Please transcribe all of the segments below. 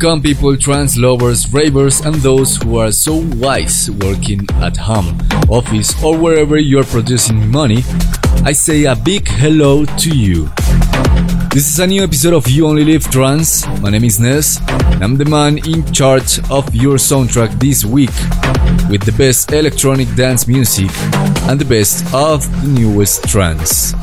Welcome people, trance lovers, ravers and those who are so wise working at home, office or wherever you're producing money. I say a big hello to you. This is a new episode of You Only Live Trance. My name is Ness and I'm the man in charge of your soundtrack this week with the best electronic dance music and the best of the newest trance.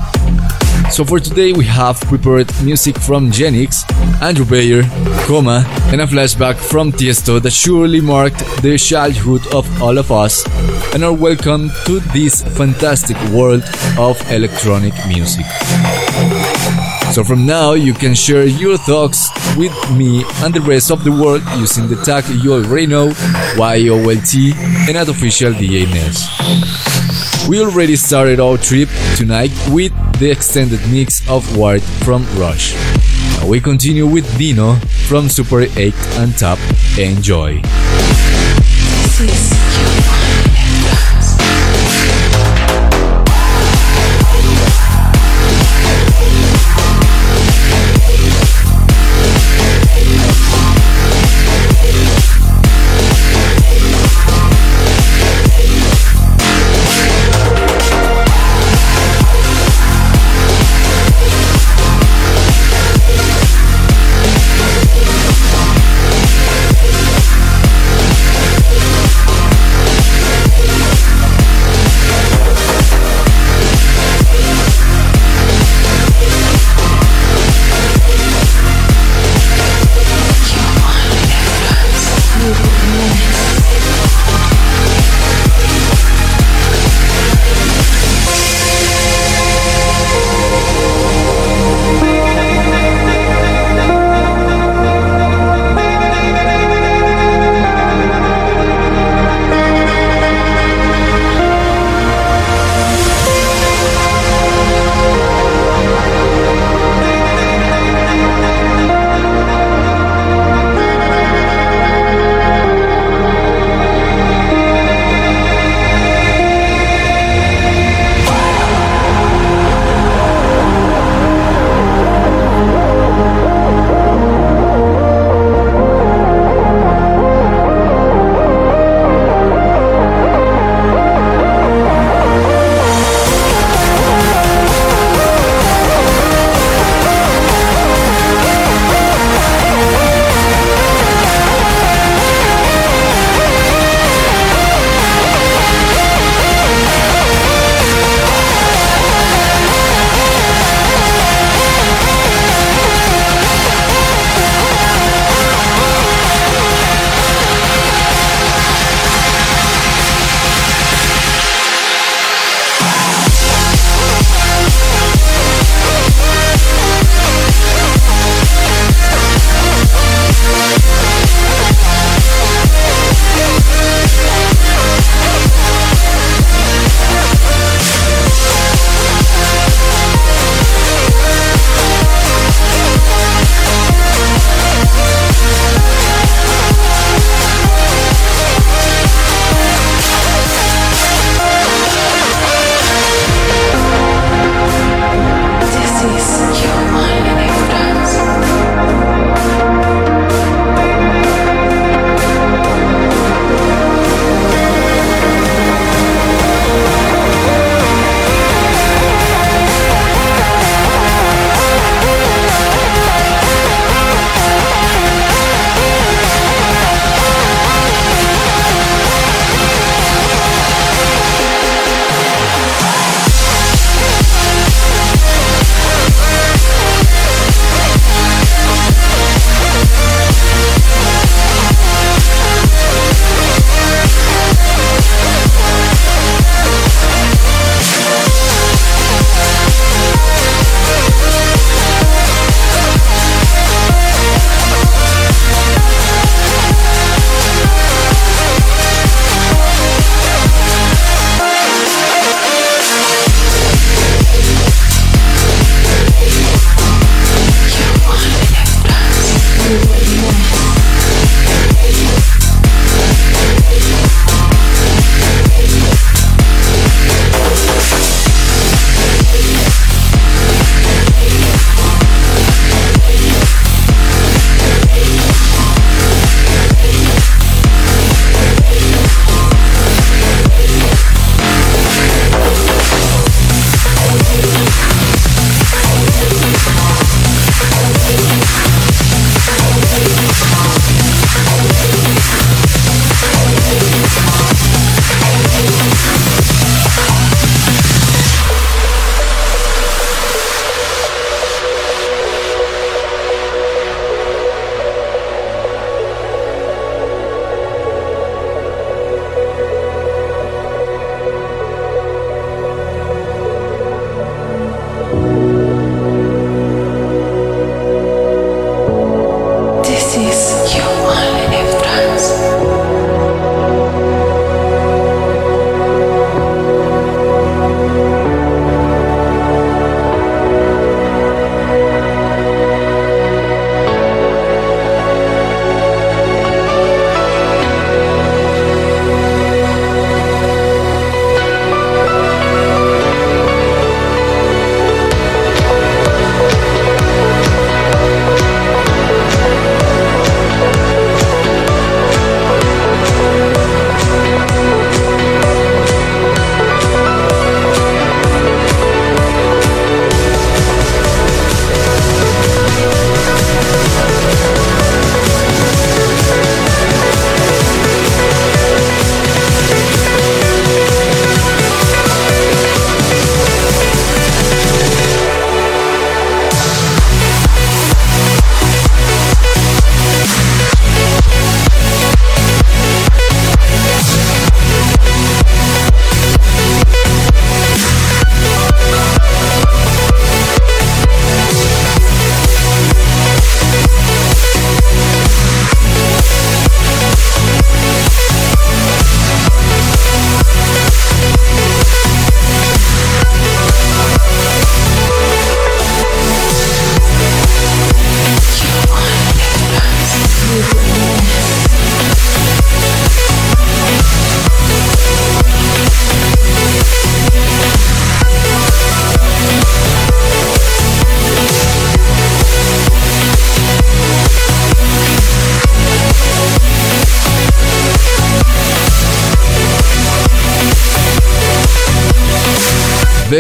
So for today we have prepared music from Genix, Andrew Bayer, Coma, and a flashback from Tiesto that surely marked the childhood of all of us and are welcome to this fantastic world of electronic music. So from now you can share your thoughts with me and the rest of the world using the tag you already know, YOLT, and at official DJNess. We already started our trip tonight with the extended mix of Wired from Rush. Now we continue with Dino from Super 8 and Tab. Enjoy.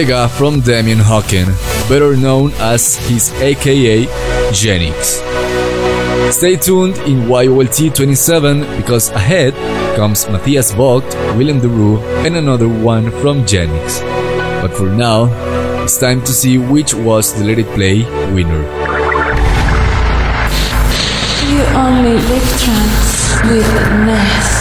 Vega from Damien Hawken, better known as his aka Genix. Stay tuned in YOLT 27 because ahead comes Matthias Vogt, Willem de Roo, and another one from Genix. But for now, it's time to see which was the Let It Play winner. You only live trance with Ness.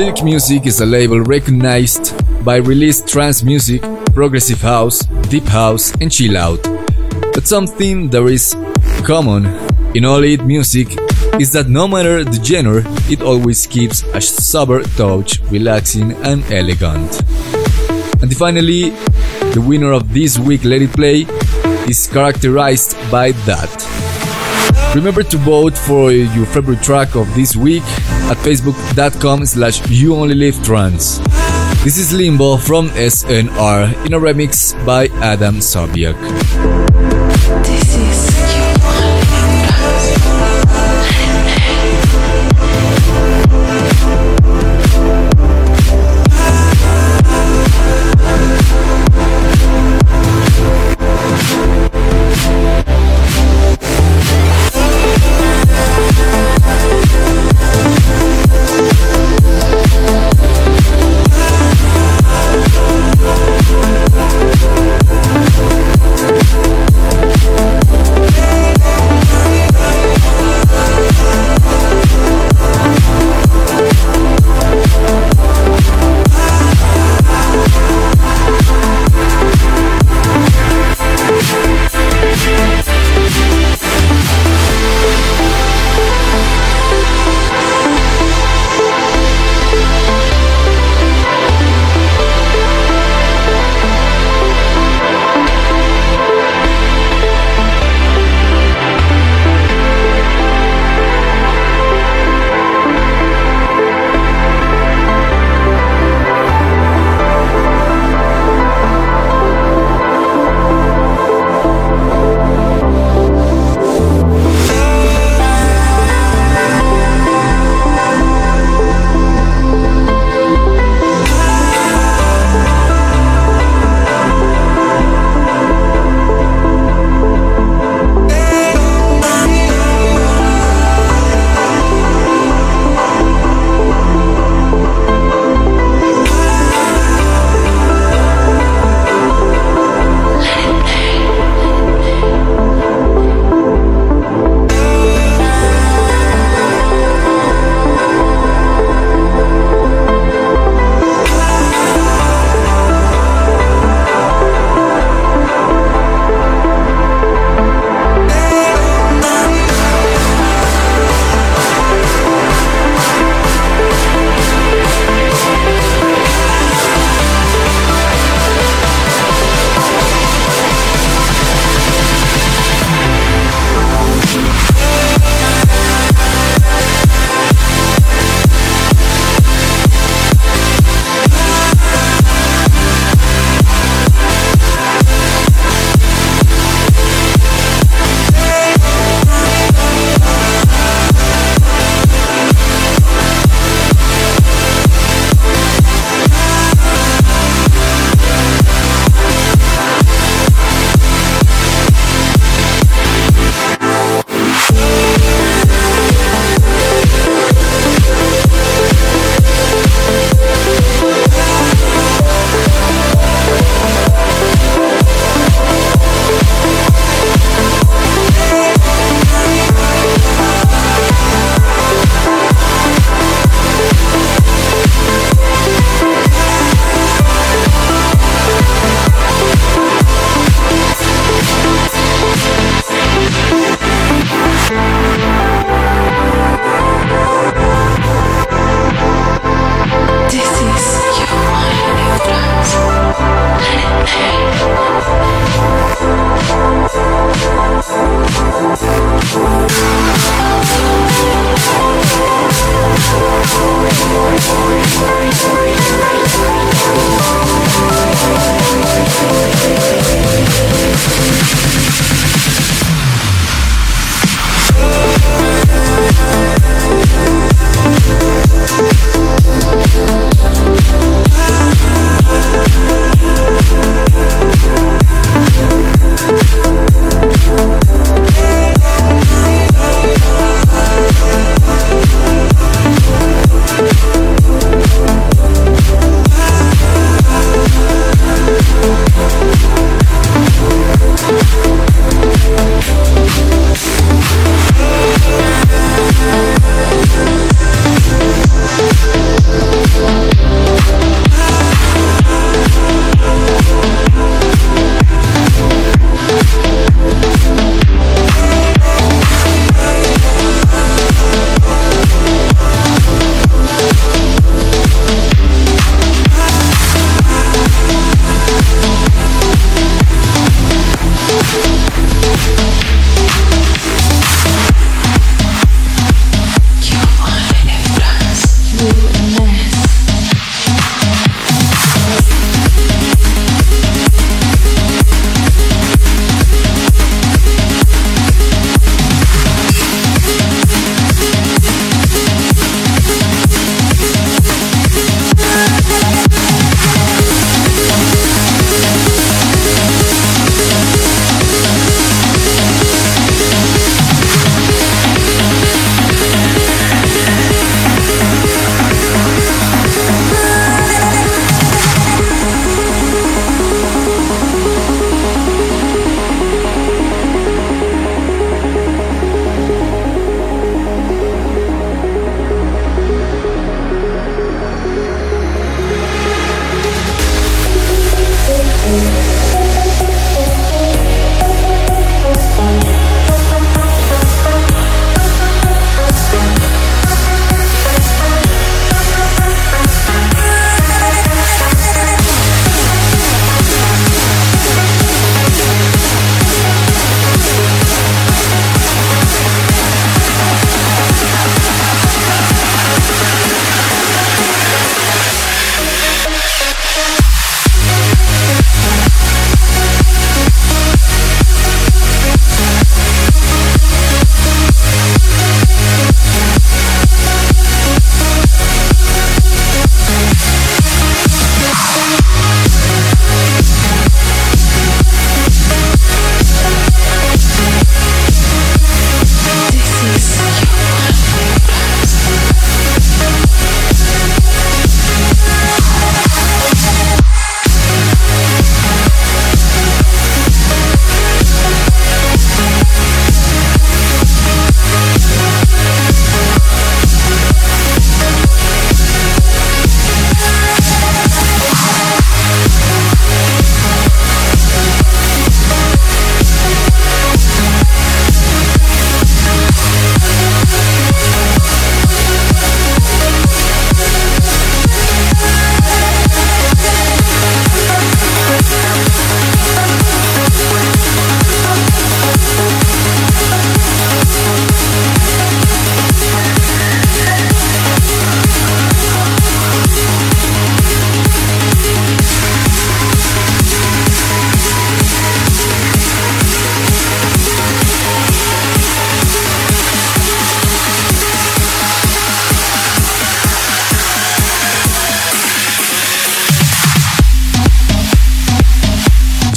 Silk Music is a label recognized by released trance music, progressive house, deep house, and chill out. But something that is common in all its music is that no matter the genre, it always keeps a sober touch, relaxing and elegant. And finally, the winner of this week Let It Play is characterized by that. Remember to vote for your favorite track of this week at facebook.com slash you only live trance. This is Limbo from SNR in a remix by Adam Sobiak.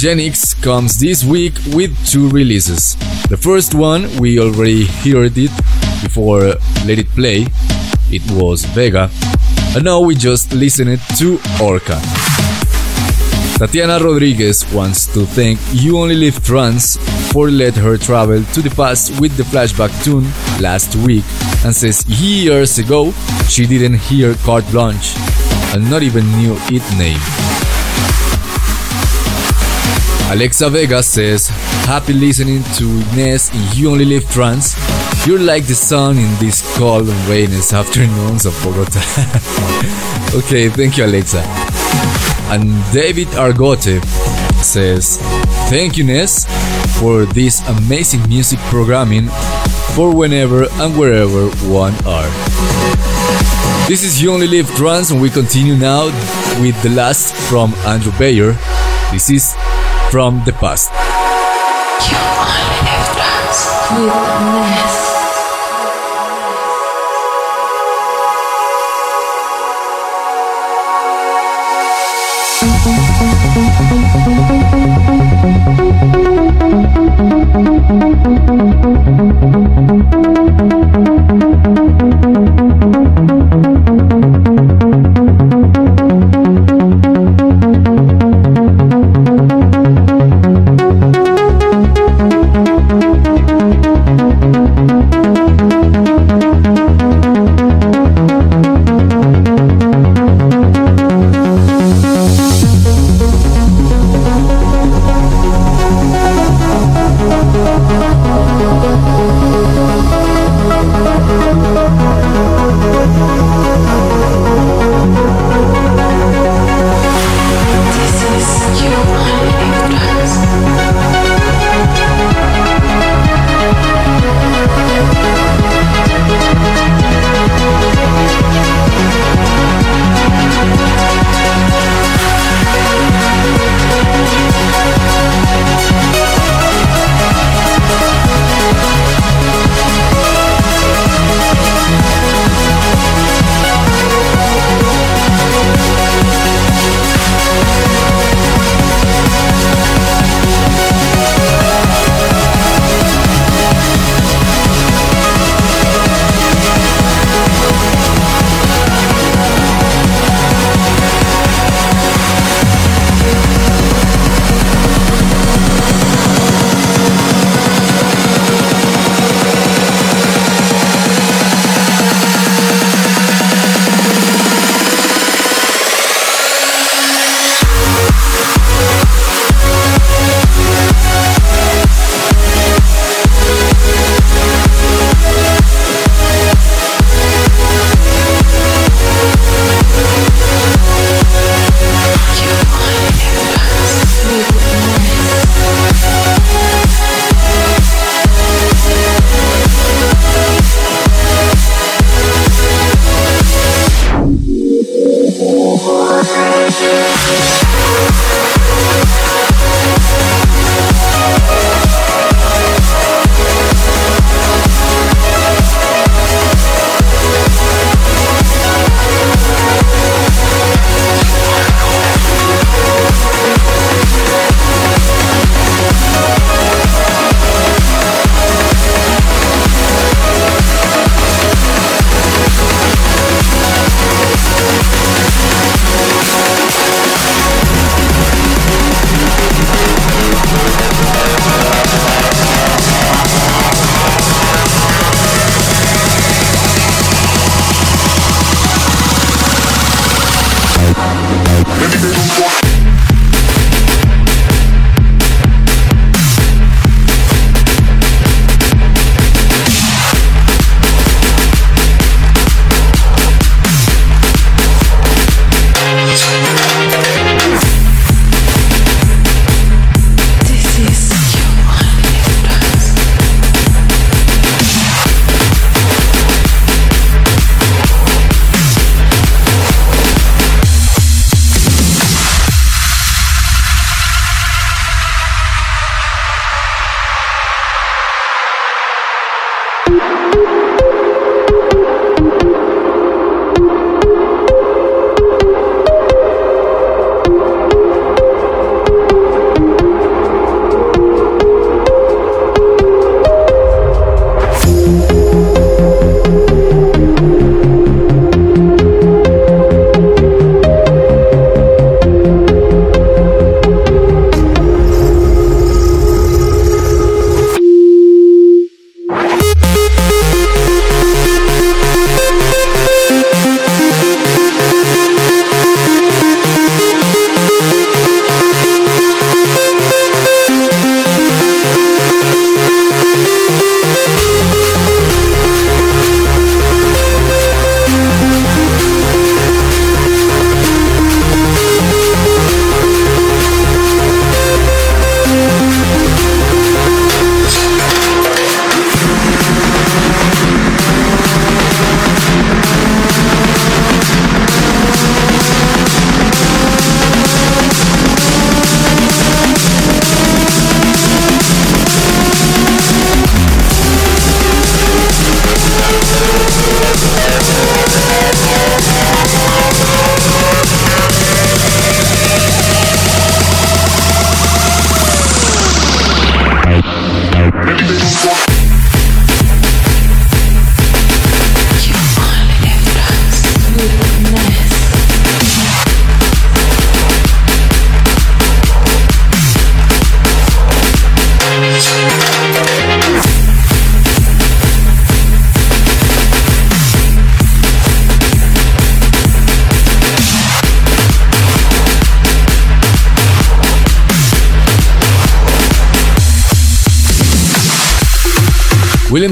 Genix comes this week with two releases. The first one, we already heard it before Let It Play, it was Vega, and now we just listened to Orca. Tatiana Rodriguez wants to thank You Only Live Trance for let her travel to the past with the flashback tune last week and says years ago she didn't hear Carte Blanche and not even knew its name. Alexa Vega says, Happy listening to Ness in You Only Live Trance. You're like the sun in these cold and rainy afternoons of Bogota. okay, thank you, Alexa. And David Argote says, Thank you, Ness, for this amazing music programming for whenever and wherever one are. This is You Only Live Trance, and we continue now with the last from Andrew Bayer. This is From the Past.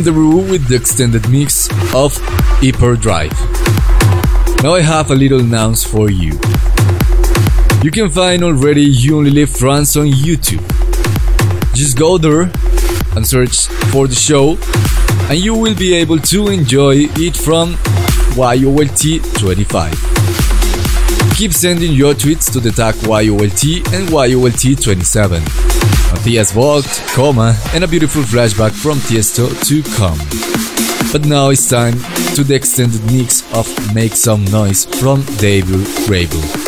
William de Roo with the extended mix of Hyperdrive. Now I have a little announce for you. You can find already You Only Live Trance on YouTube. Just go there and search for the show and you will be able to enjoy it from YOLT25. Keep sending your tweets to the tag YOLT and YOLT27. Matthias Vogt, Coma, and a beautiful flashback from Tiesto to come. But now it's time to the extended mix of Make Some Noise from David Rabel.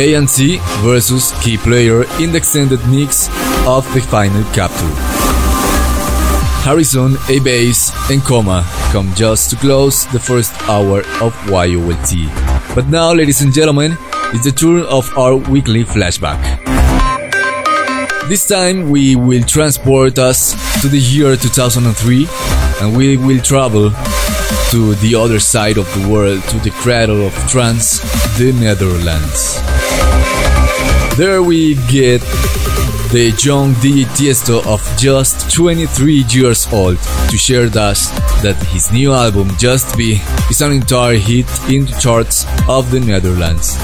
ANC versus Key Player in the extended mix of the final capture. Harrison, A Bass, and Coma come just to close the first hour of YOLT. But now, ladies and gentlemen, it's the turn of our weekly flashback. This time we will transport us to the year 2003 and we will travel to the other side of the world, to the cradle of trance, the Netherlands. There we get the young DJ Tiesto of just 23 years old to share us that his new album Just Be is an entire hit in the charts of the Netherlands,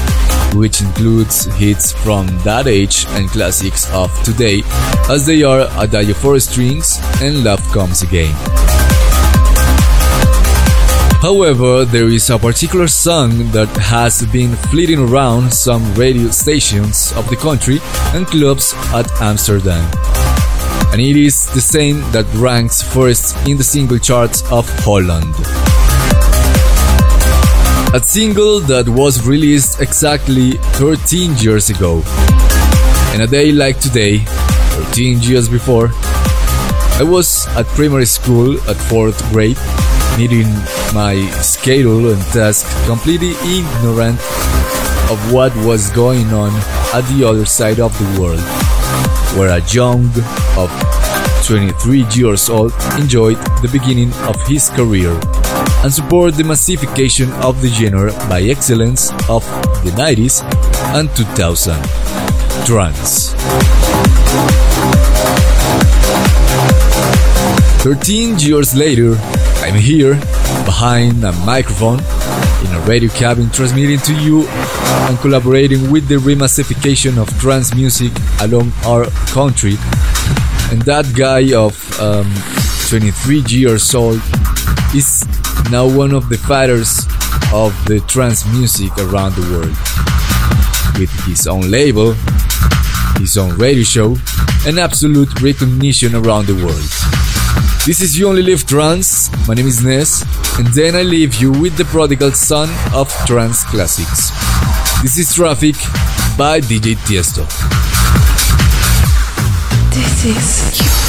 which includes hits from that age and classics of today as they are Adagio for Strings and Love Comes Again. However, there is a particular song that has been flitting around some radio stations of the country and clubs at Amsterdam. And it is the same that ranks first in the single charts of Holland. A single that was released exactly 13 years ago. And a day like today, 13 years before, I was at primary school at 4th grade meeting my schedule and task completely ignorant of what was going on at the other side of the world, where a young of 23 years old enjoyed the beginning of his career and support the massification of the genre by excellence of the 90s and 2000 trance. 13 years later, I'm here behind a microphone in a radio cabin transmitting to you and collaborating with the remassification of trance music along our country. And that guy of um, 23 years old is now one of the fighters of the trance music around the world. With his own label, his own radio show, and absolute recognition around the world. This is You Only Live Trance. My name is Ness, and then I leave you with the prodigal son of trance classics. This is Traffic by DJ Tiesto. This is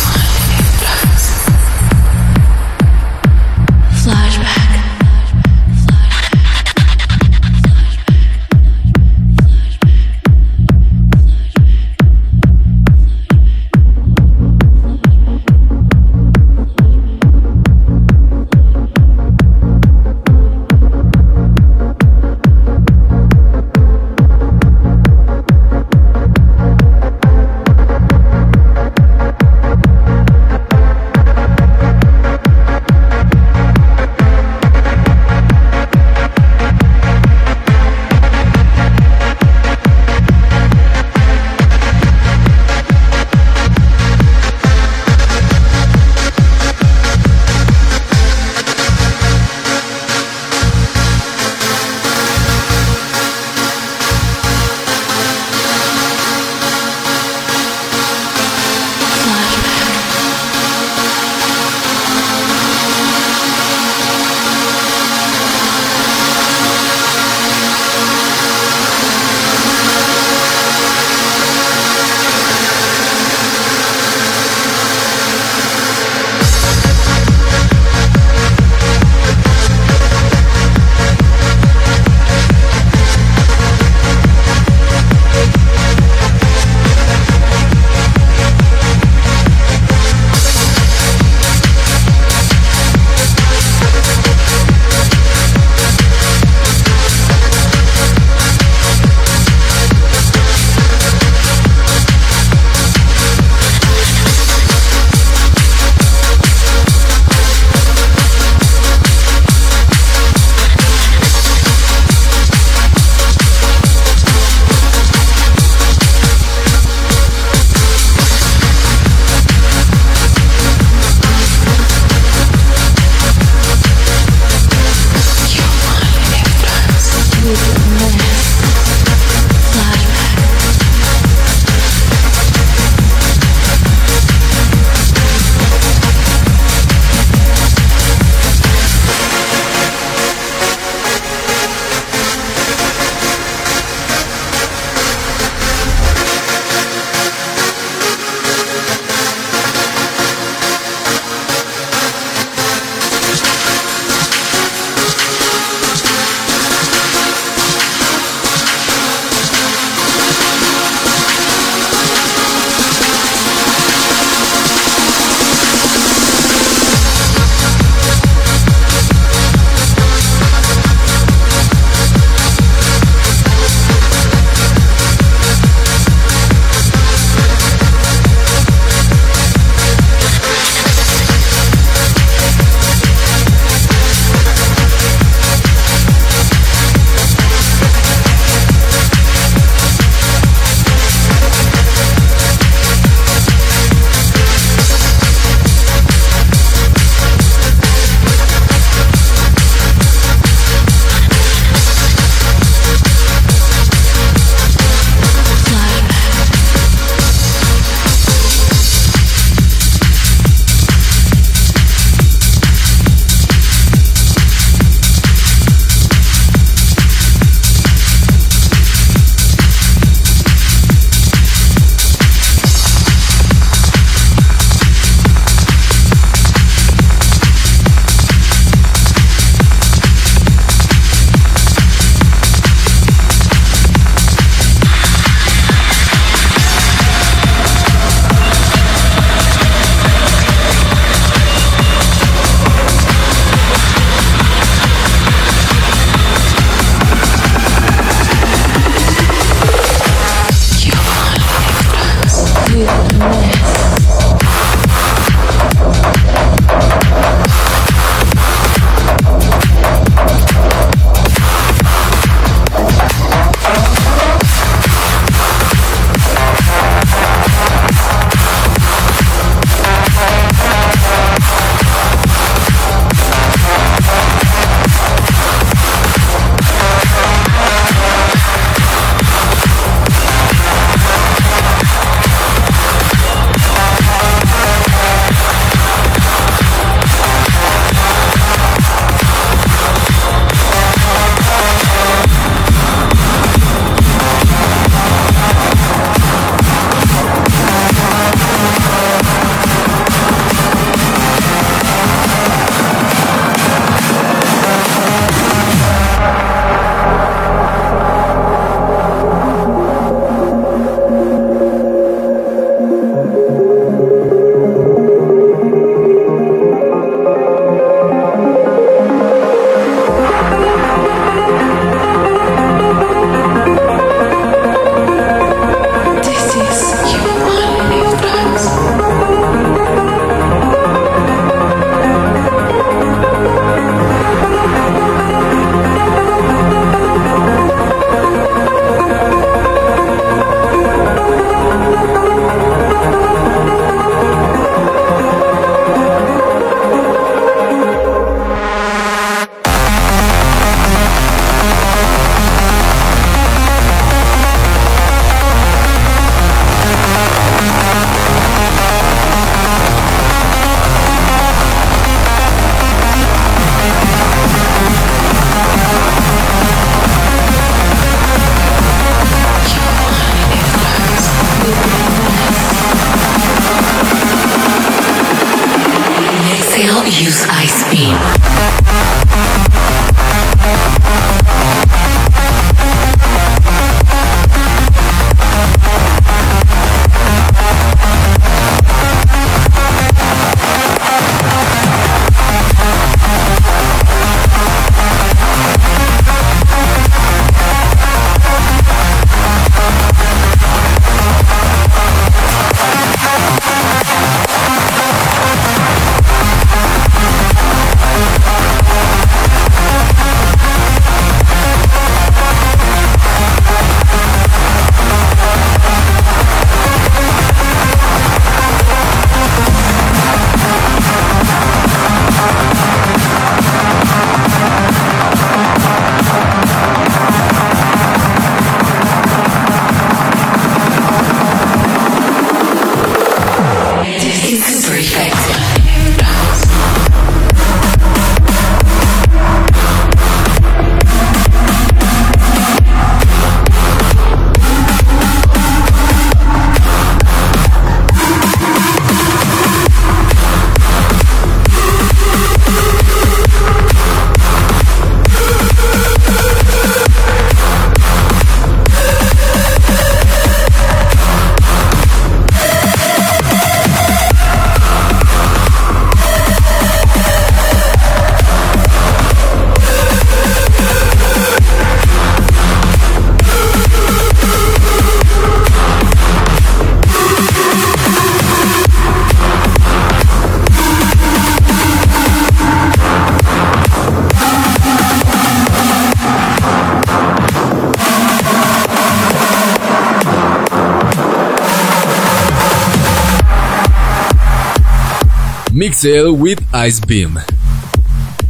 Mixel with Ice Beam.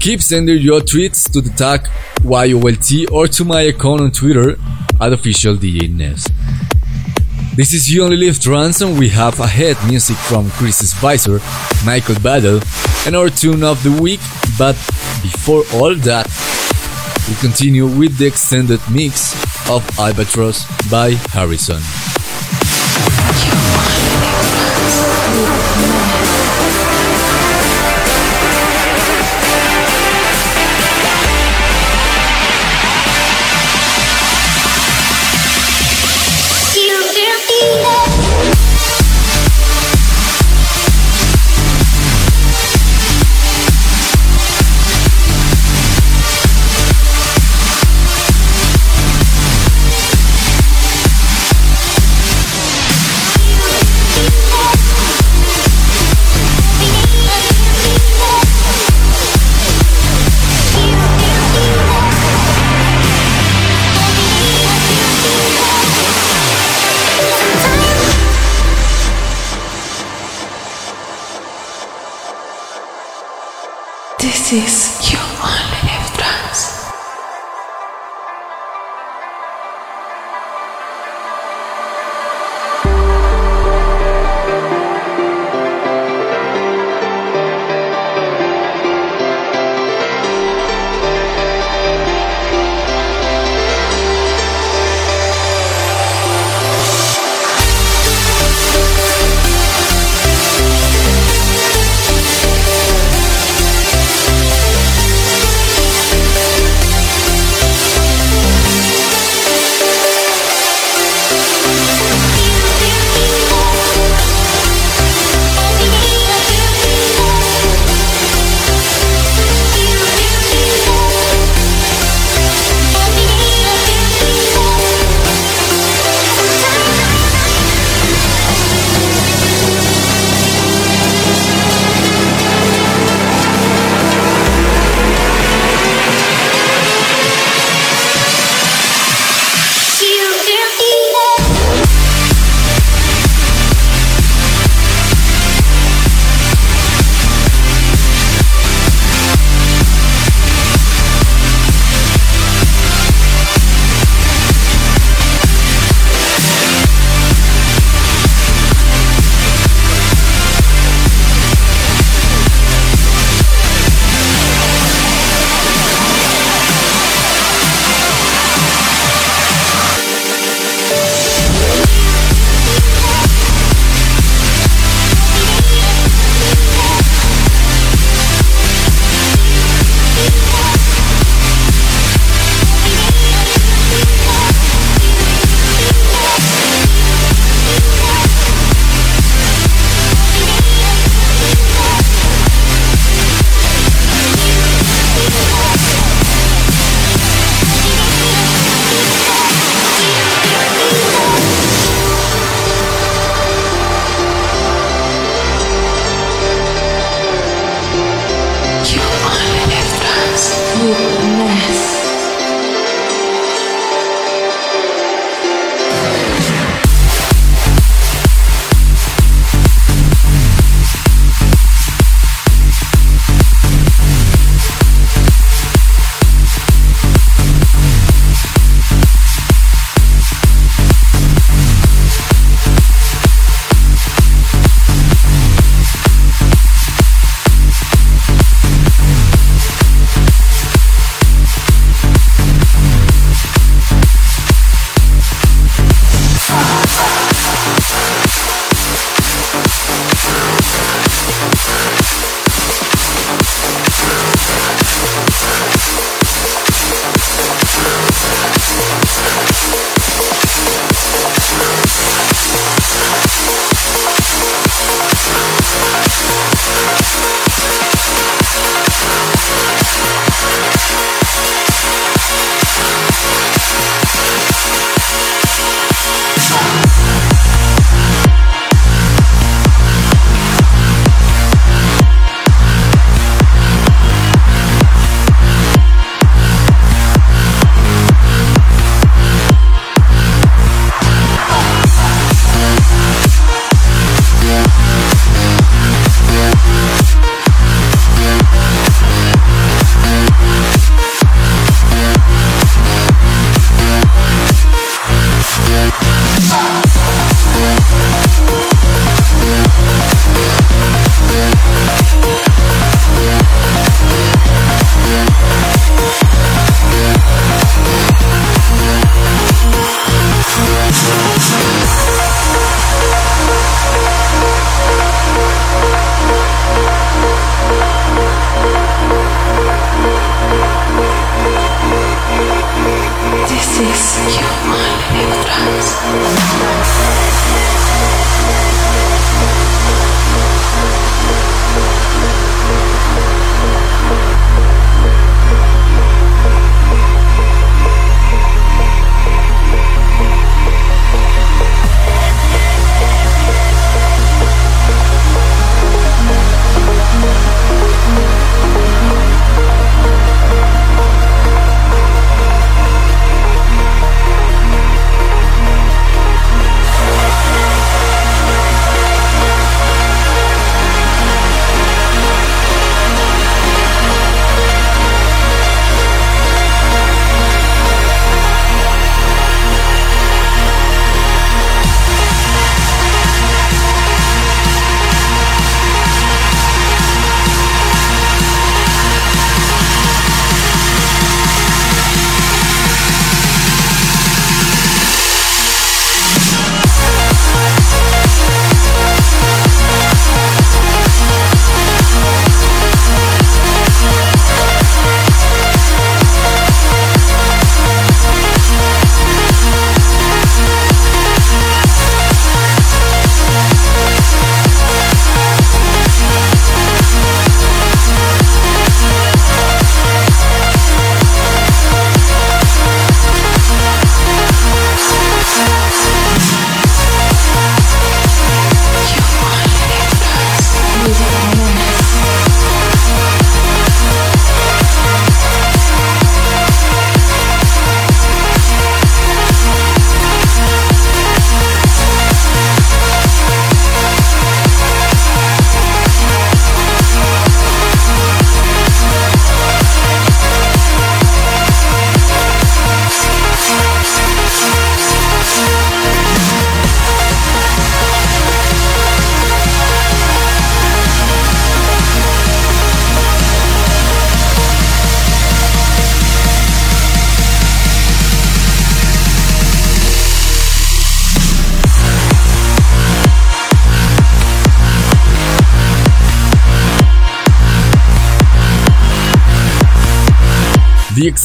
Keep sending your tweets to the tag YOLT or to my account on Twitter at official. This is You Only Live Trance and we have ahead music from Chris Spicer, Michael Battle, and our tune of the week, but before all that, we continue with the extended mix of Albatross by Harrison. This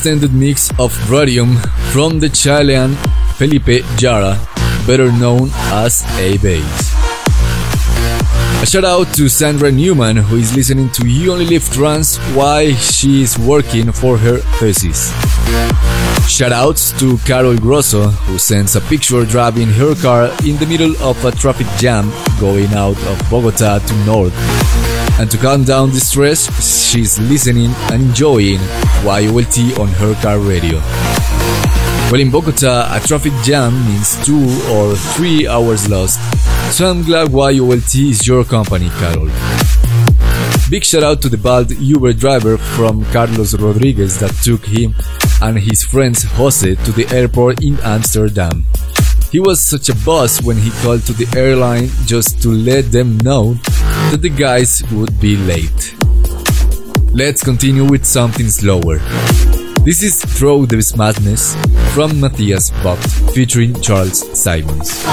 extended mix of Radium from the Chilean Felipe Jara, better known as A-Bass. A shout out to Sandra Newman, who is listening to You Only Live Trance while she is working for her thesis. Shout outs to Carol Grosso, who sends a picture driving her car in the middle of a traffic jam going out of Bogota to North And to calm down the stress, she's listening and enjoying YOLT on her car radio. Well, in Bogota, a traffic jam means two or three hours lost, so I'm glad YOLT is your company, Carol. Big shout out to the bald Uber driver from Carlos Rodriguez that took him and his friends Jose to the airport in Amsterdam. He was such a boss when he called to the airline just to let them know that the guys would be late. Let's continue with something slower. This is Throw This Madness from Matthias Vogt featuring Charles Simons.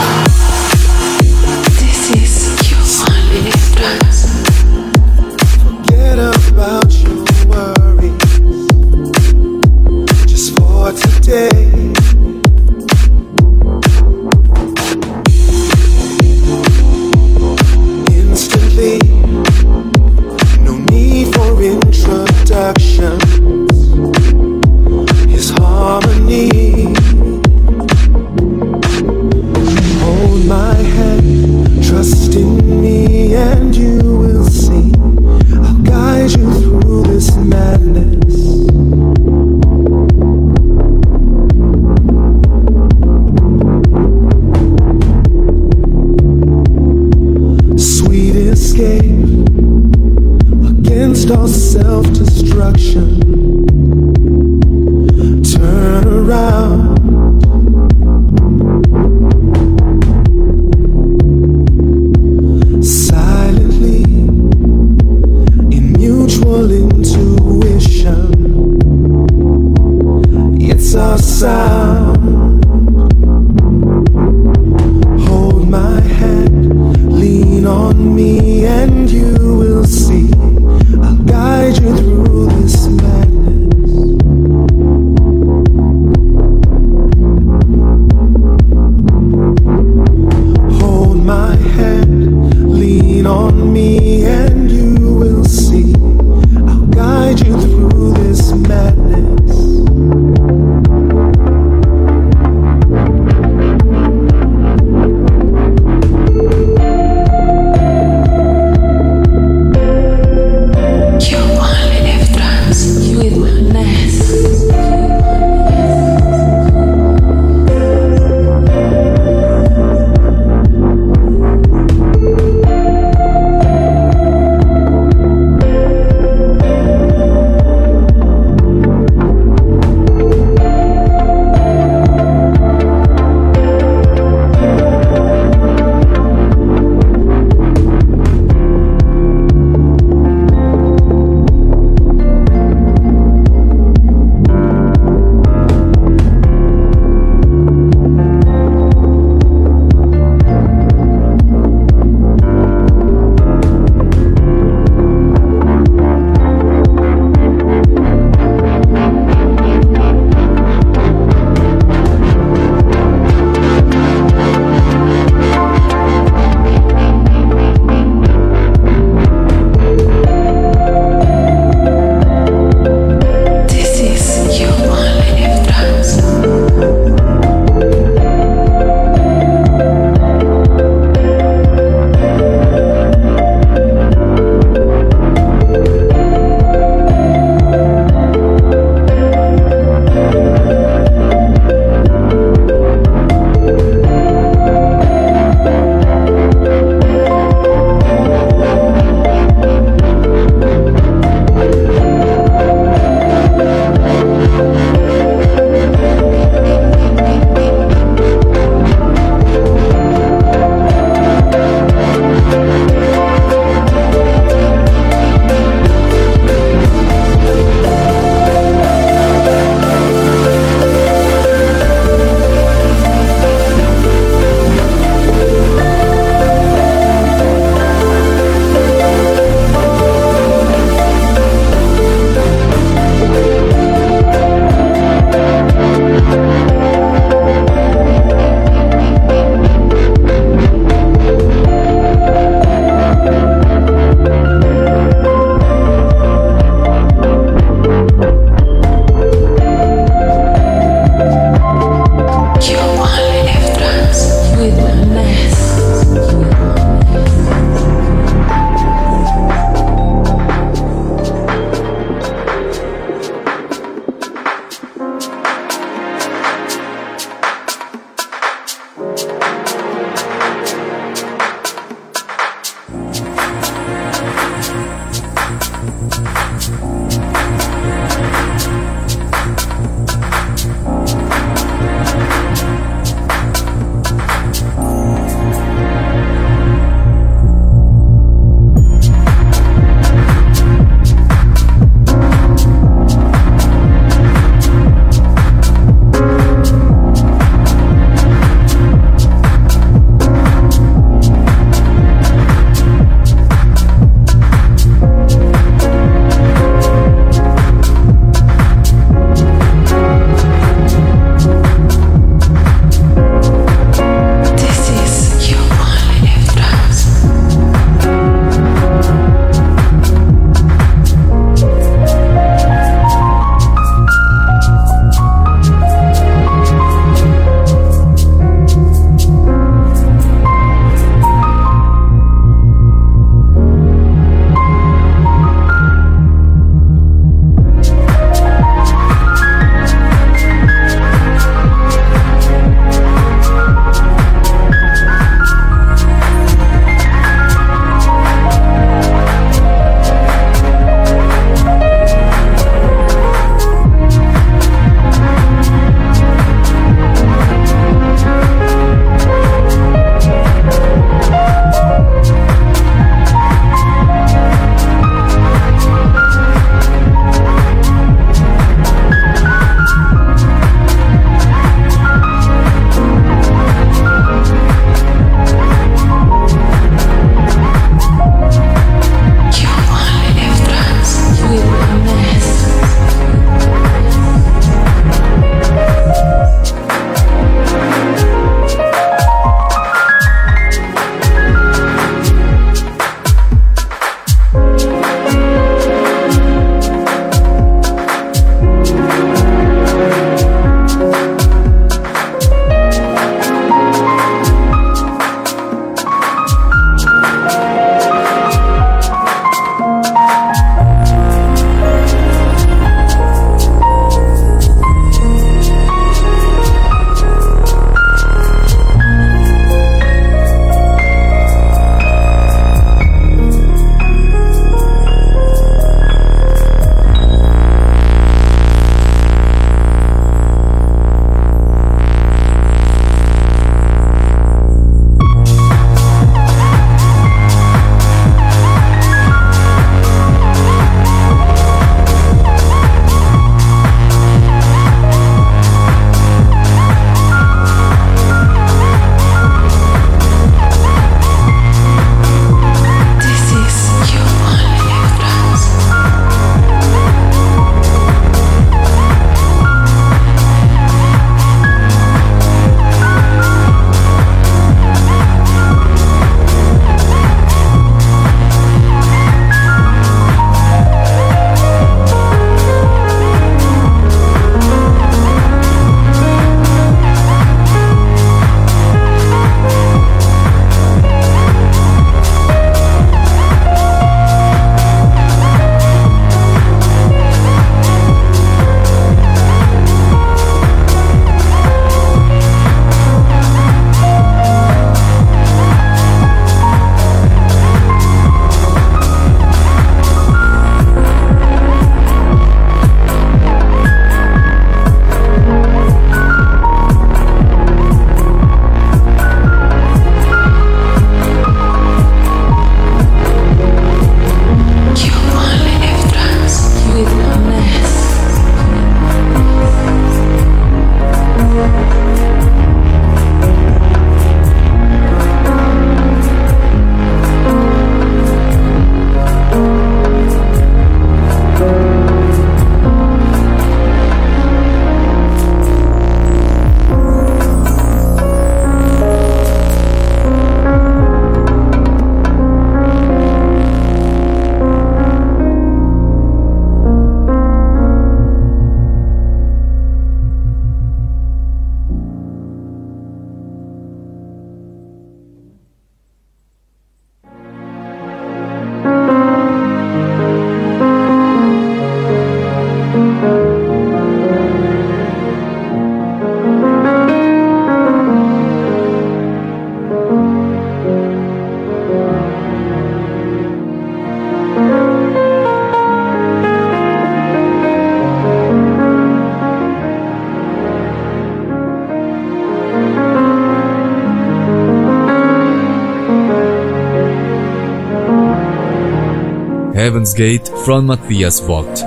Heaven's Gate from Matthias Vogt.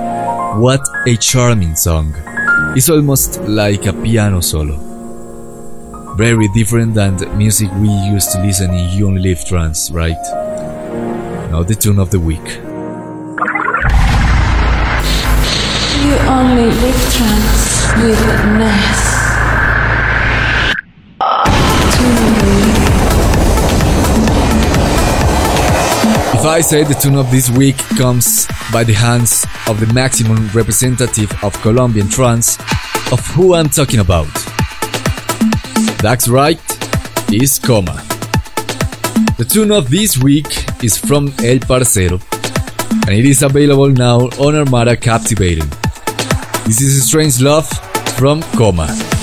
What a charming song. It's almost like a piano solo. Very different than the music we used to listen in You Only Live Trance, right? Now the tune of the week. You only live trance with Ness. If I say the tune of this week comes by the hands of the maximum representative of Colombian trance, of who I'm talking about. That's right, is Coma. The tune of this week is from El Parcero, and it is available now on Armada Captivating. This is Strange Love from Coma.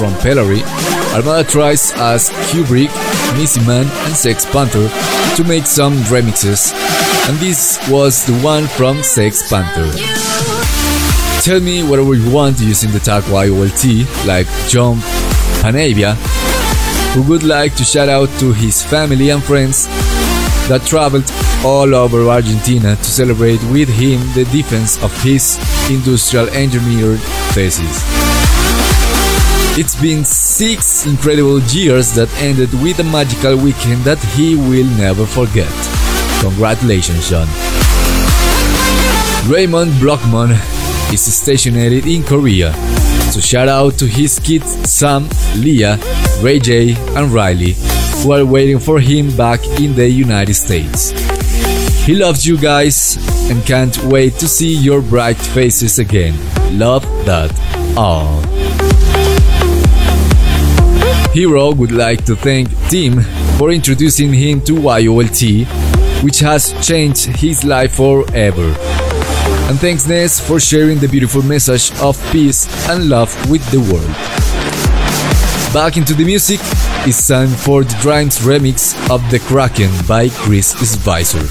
From Pellery, Armada tries as Kubrick, Missy Man, and Sex Panther to make some remixes, and this was the one from Sex Panther. Tell me whatever you want using the tag YOLT, like John Panavia, who would like to shout out to his family and friends that traveled all over Argentina to celebrate with him the defense of his industrial engineer thesis. It's been six incredible years that ended with a magical weekend that he will never forget. Congratulations, John. Raymond Blockman is stationed in Korea, so shout out to his kids Sam, Leah, Ray J, and Riley, who are waiting for him back in the United States. He loves you guys and can't wait to see your bright faces again. Love that. Aww. Hero would like to thank Tim for introducing him to YOLT, which has changed his life forever. And thanks Ness for sharing the beautiful message of peace and love with the world. Back into the music, it's time for the Drimes remix of The Kraken by Chris Spicer.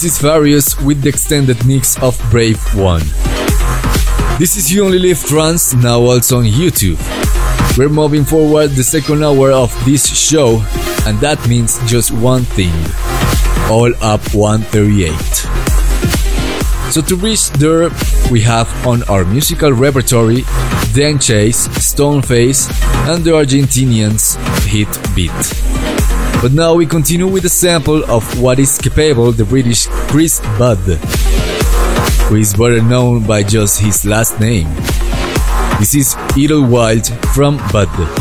This is Various with the extended mix of Brave One. This is You Only Live Trance, now also on YouTube. We're moving forward the second hour of this show, and that means just one thing All Up 138. So to reach there, we have on our musical repertory Dan Chase, Stoneface, and the Argentinians Hit Beat. But now we continue with a sample of what is capable the British Chris Budd, who is better known by just his last name. This is Idlewild from Bud.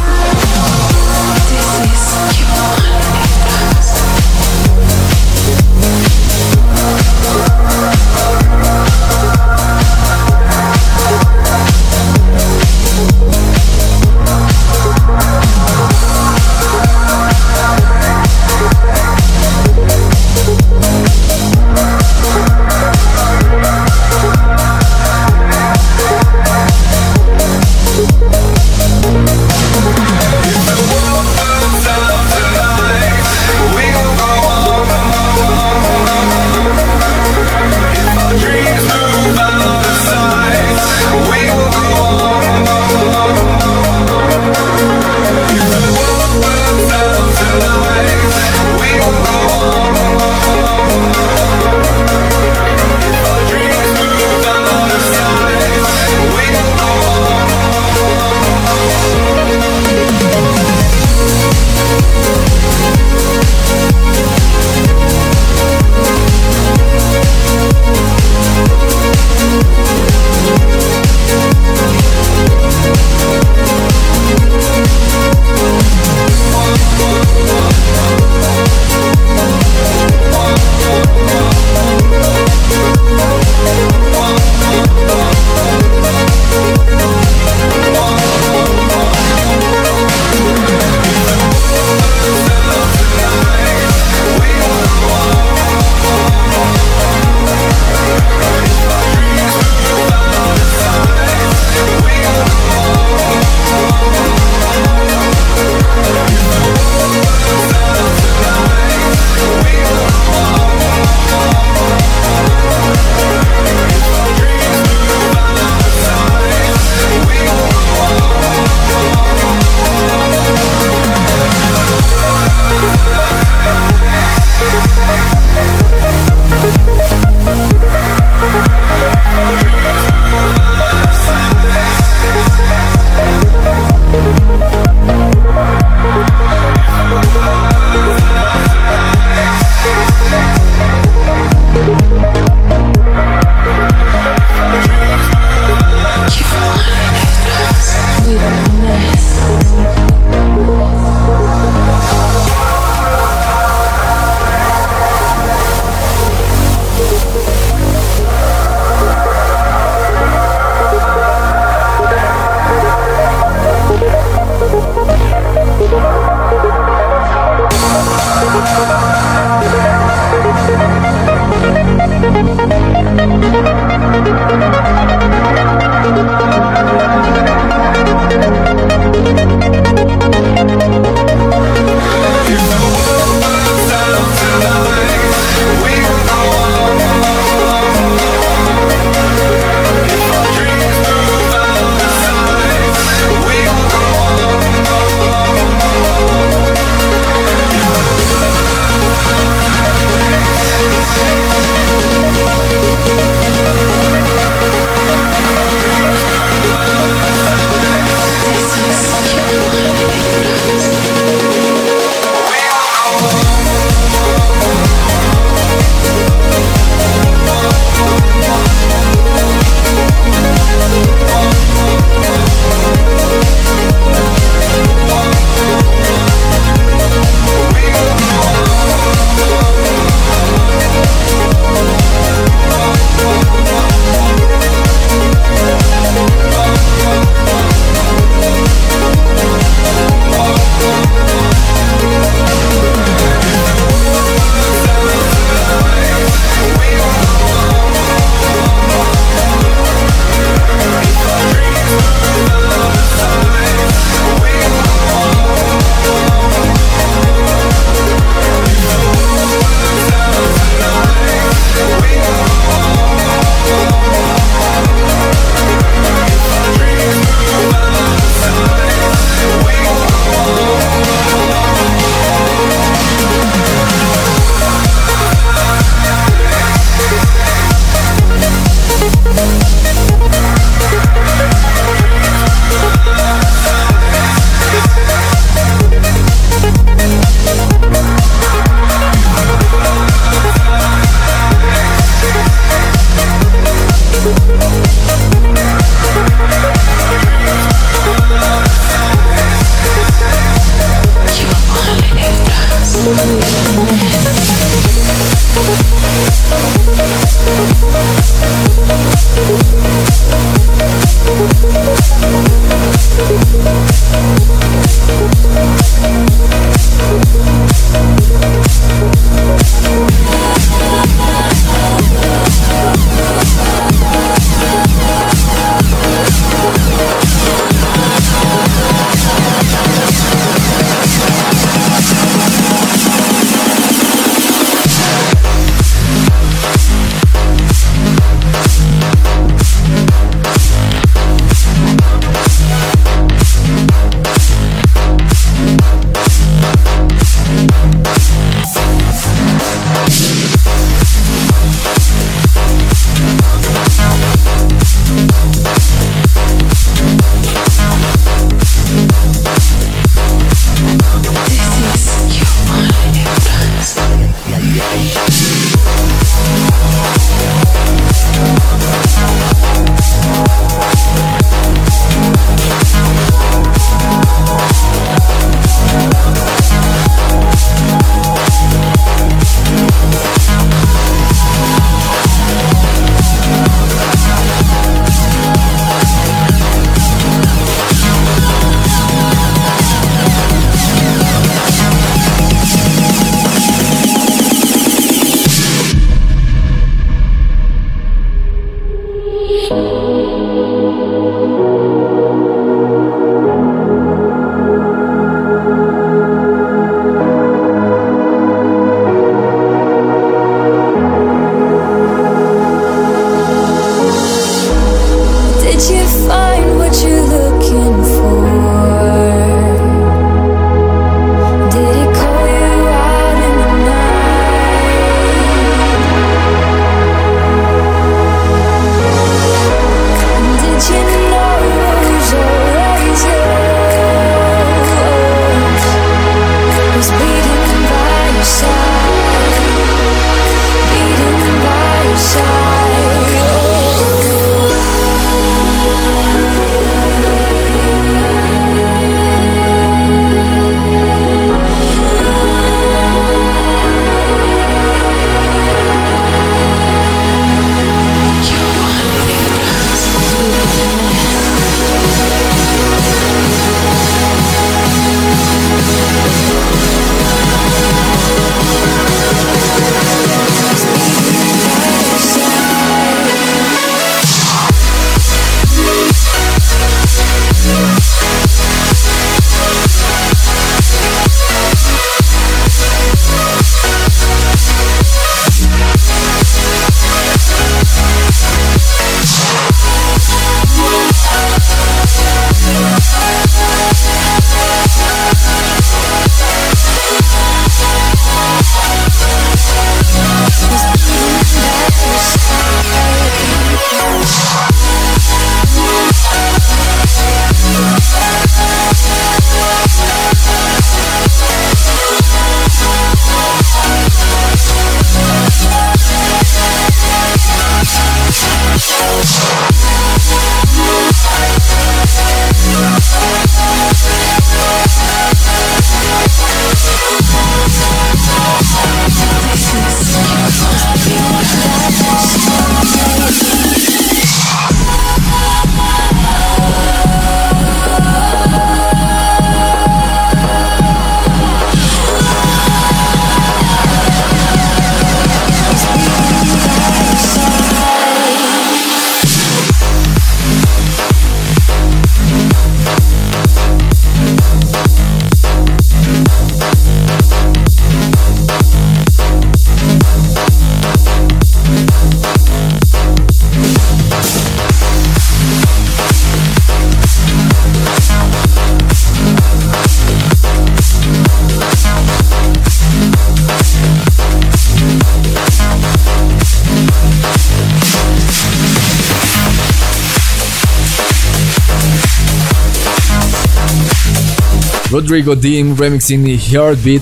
Rodrigo Deem remixing Heartbeat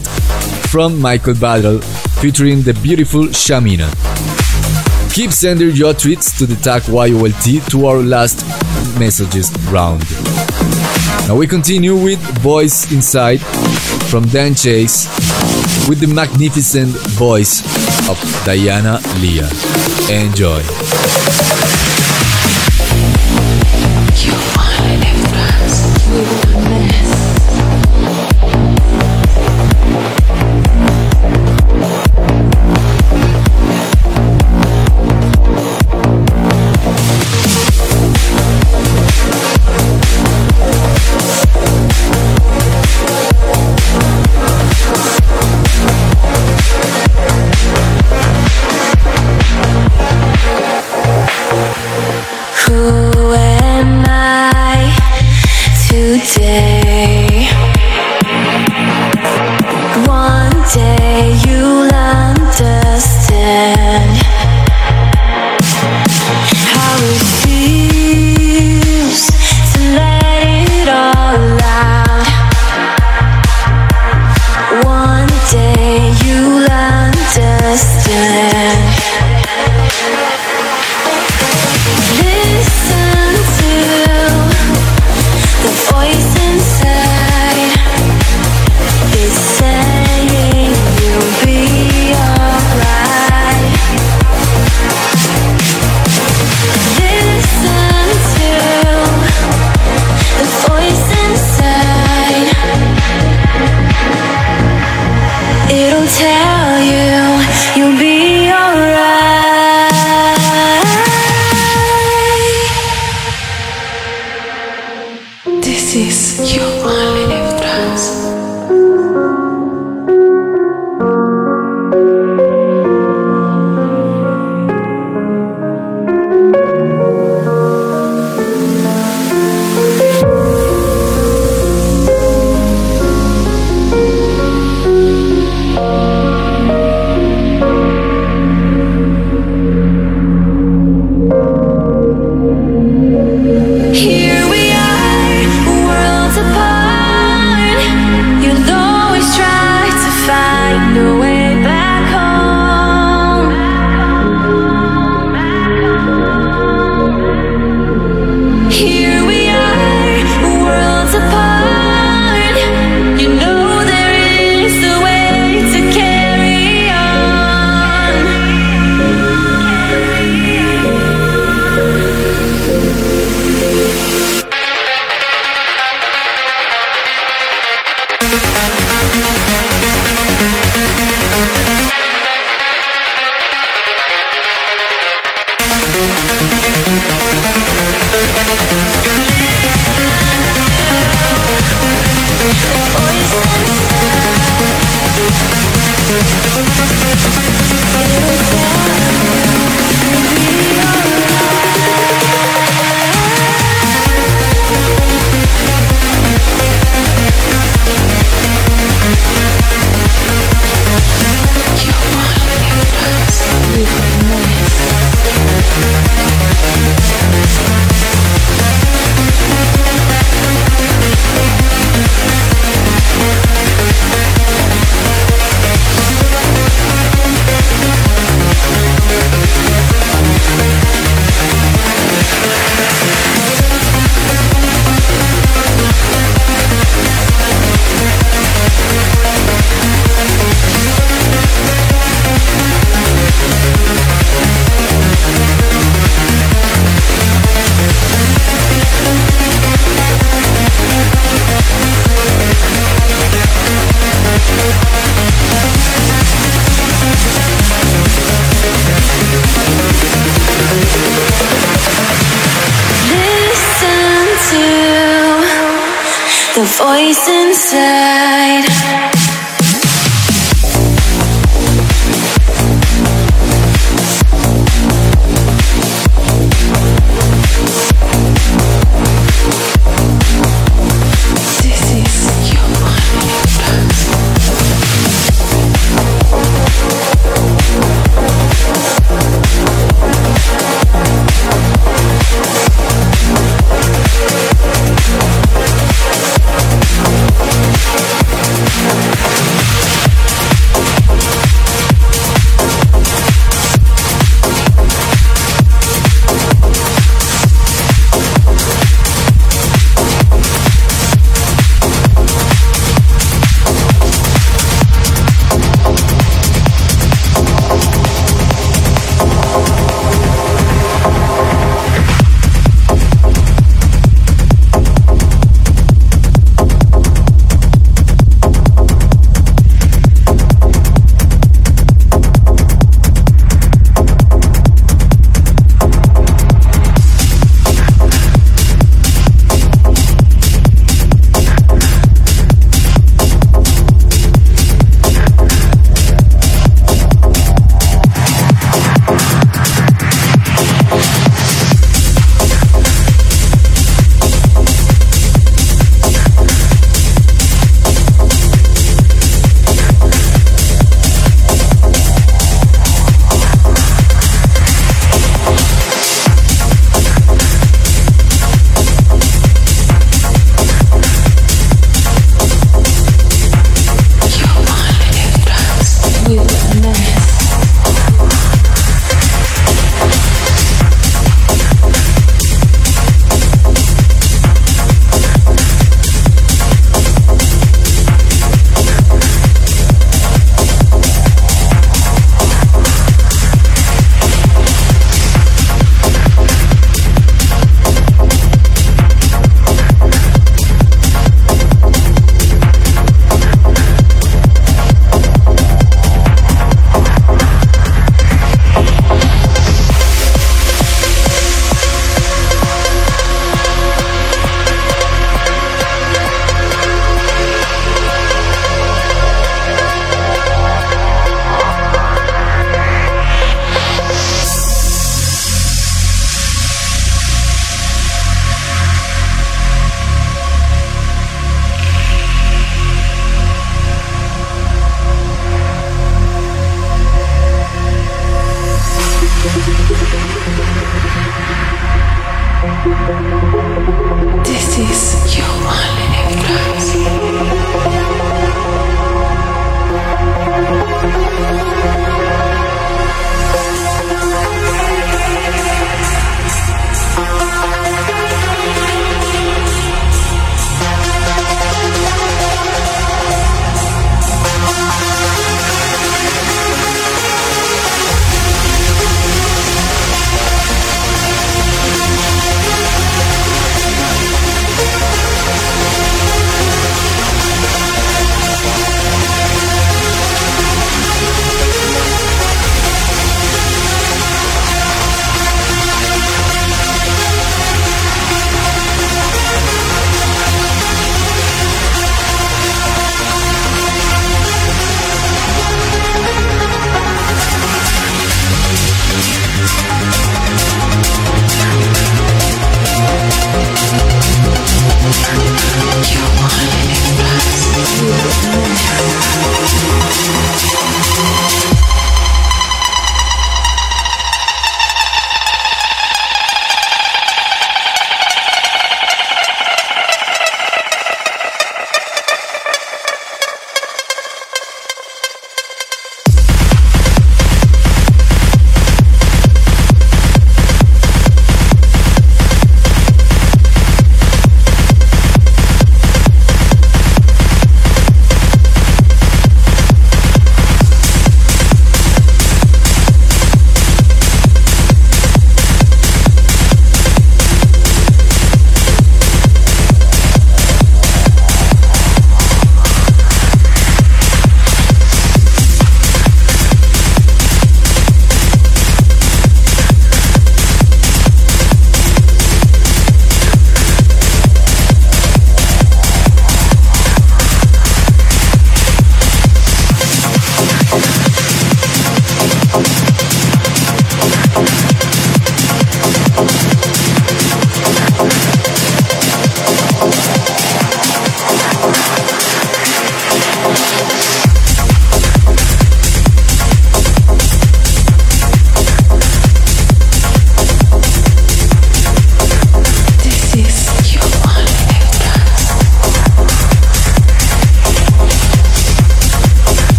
from Michael Battle featuring the beautiful Shamina. Keep sending your tweets to the tag YOLT to our last messages round. Now we continue with Voice Inside from Dan Chase with the magnificent voice of Diana Leah. Enjoy.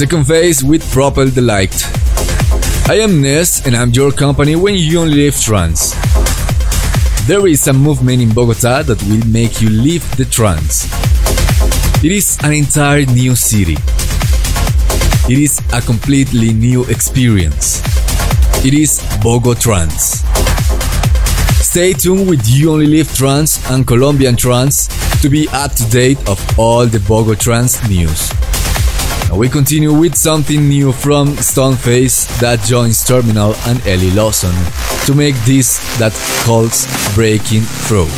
Second phase with Propel Delight. I am Ness and I'm your company when you only live trance. There is a movement in Bogota that will make you live the trance. It is an entire new city. It is a completely new experience. It is Bogotrance. Stay tuned with You Only Live Trance and Colombian Trance to be up to date of all the Bogotrance news. We continue with something new from Stoneface that joins Terminal and Ellie Lawson to make this that calls Breaking Through.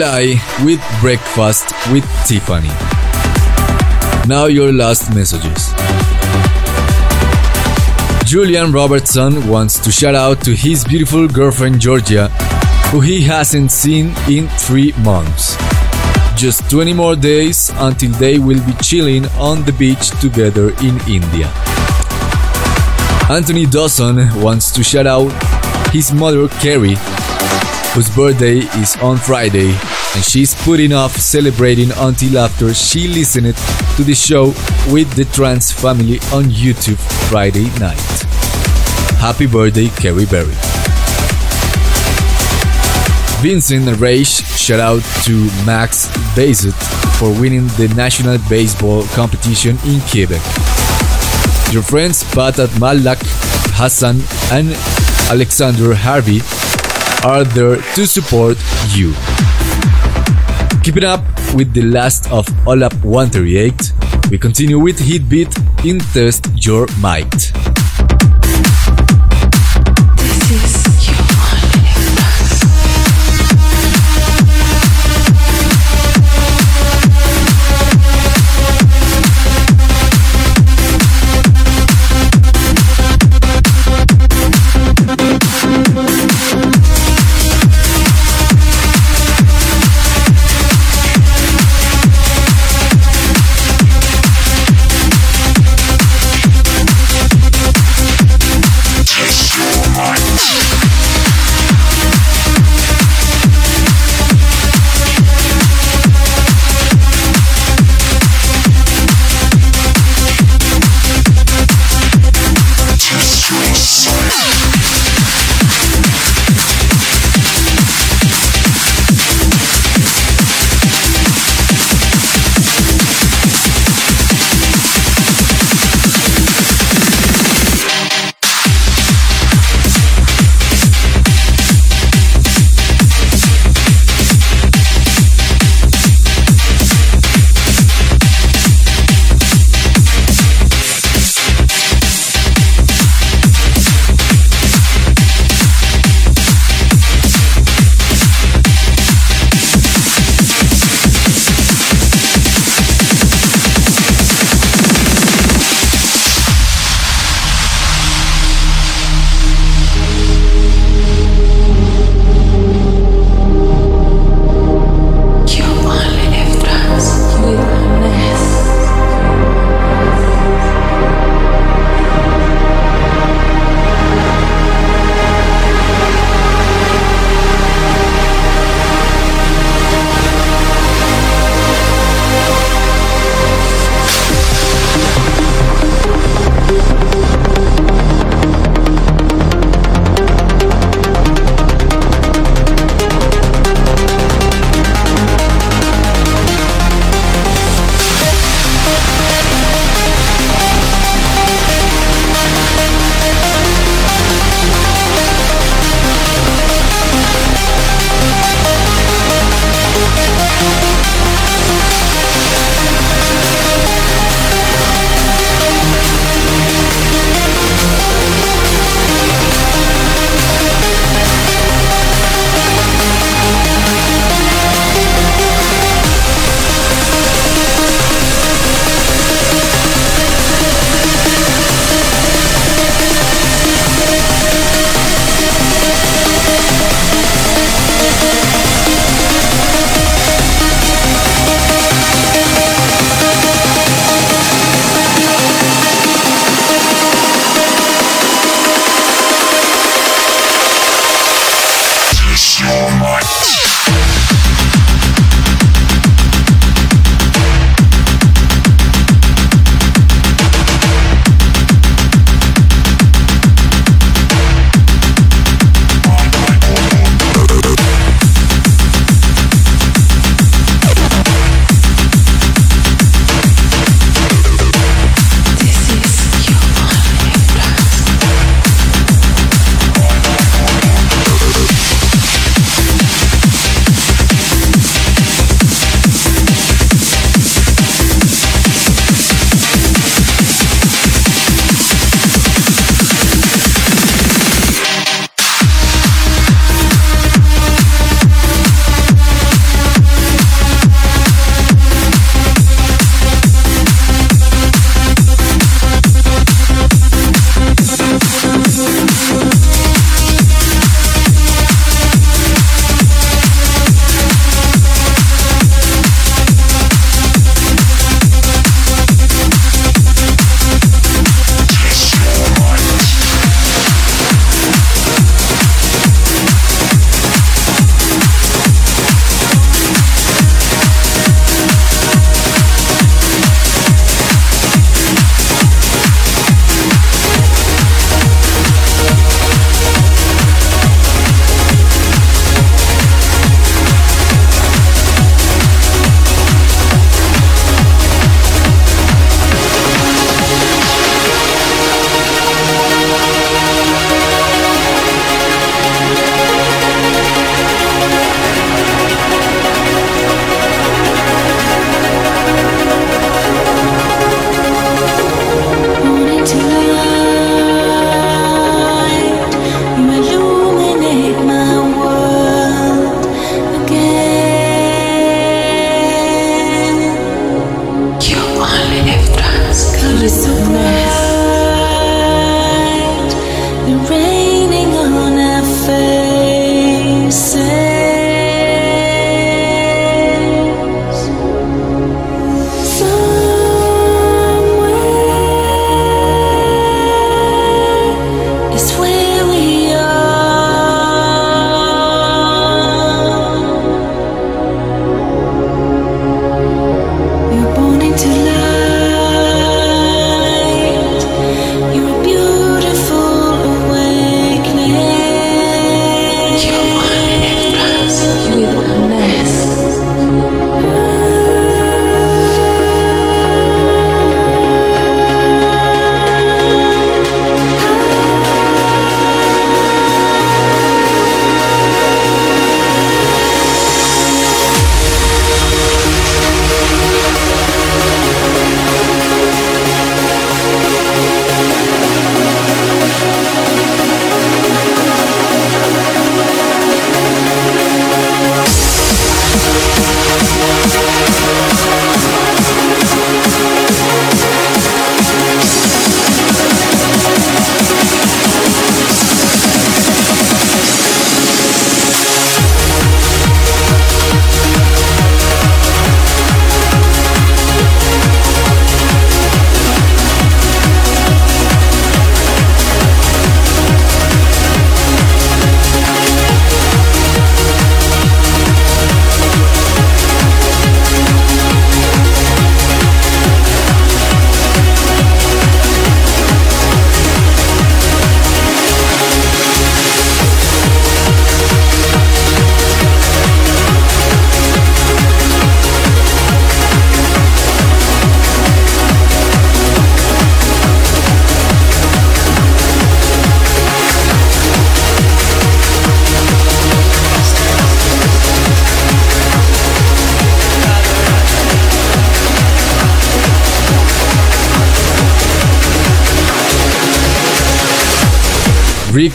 Eli with Breakfast with Tiffany. Now your last messages. Julian Robertson wants to shout out to his beautiful girlfriend Georgia, who he hasn't seen in three months. Just 20 more days until they will be chilling on the beach together in India. Anthony Dawson wants to shout out his mother Carrie, whose birthday is on Friday, and she's putting off celebrating until after she listened to the show with the trance family on YouTube Friday night. Happy birthday, Carrie Berry. Vincent Reish shout out to Max Bazet for winning the national baseball competition in Quebec. Your friends Patat Malak, Hassan, and Alexander Harvey are there to support you. Keeping up with the last of Olap 138, we continue with Heatbeat in Test Your Might.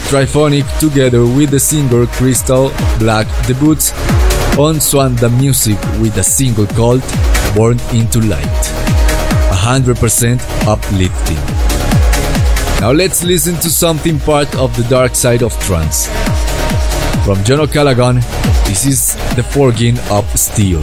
Triphonic together with the singer Crystal Black debuts on Suanda Music with a single called Born into Light. 100% uplifting. Now let's listen to something part of the dark side of trance. From John O'Callaghan, this is The Forging of Steel.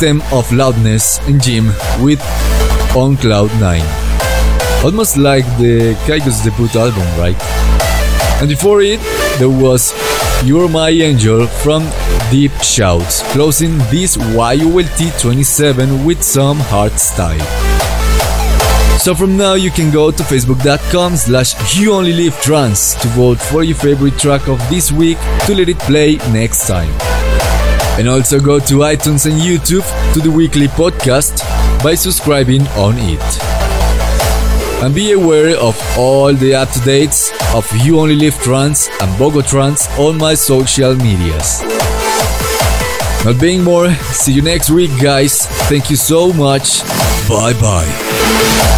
System of Loudness Jim with On Cloud 9. Almost like the Kygo's debut album, right? And before it, there was You're My Angel from Deep Shouts, closing this YOLT 27 with some hard style. So from now you can go to facebook.com slash you only live trance to vote for your favorite track of this week to let it play next time. And also go to iTunes and YouTube to the weekly podcast by subscribing on it. And be aware of all the up-to-dates of You Only Live Trance and Bogo Trance on my social medias. Not being more, see you next week guys. Thank you so much. Bye bye.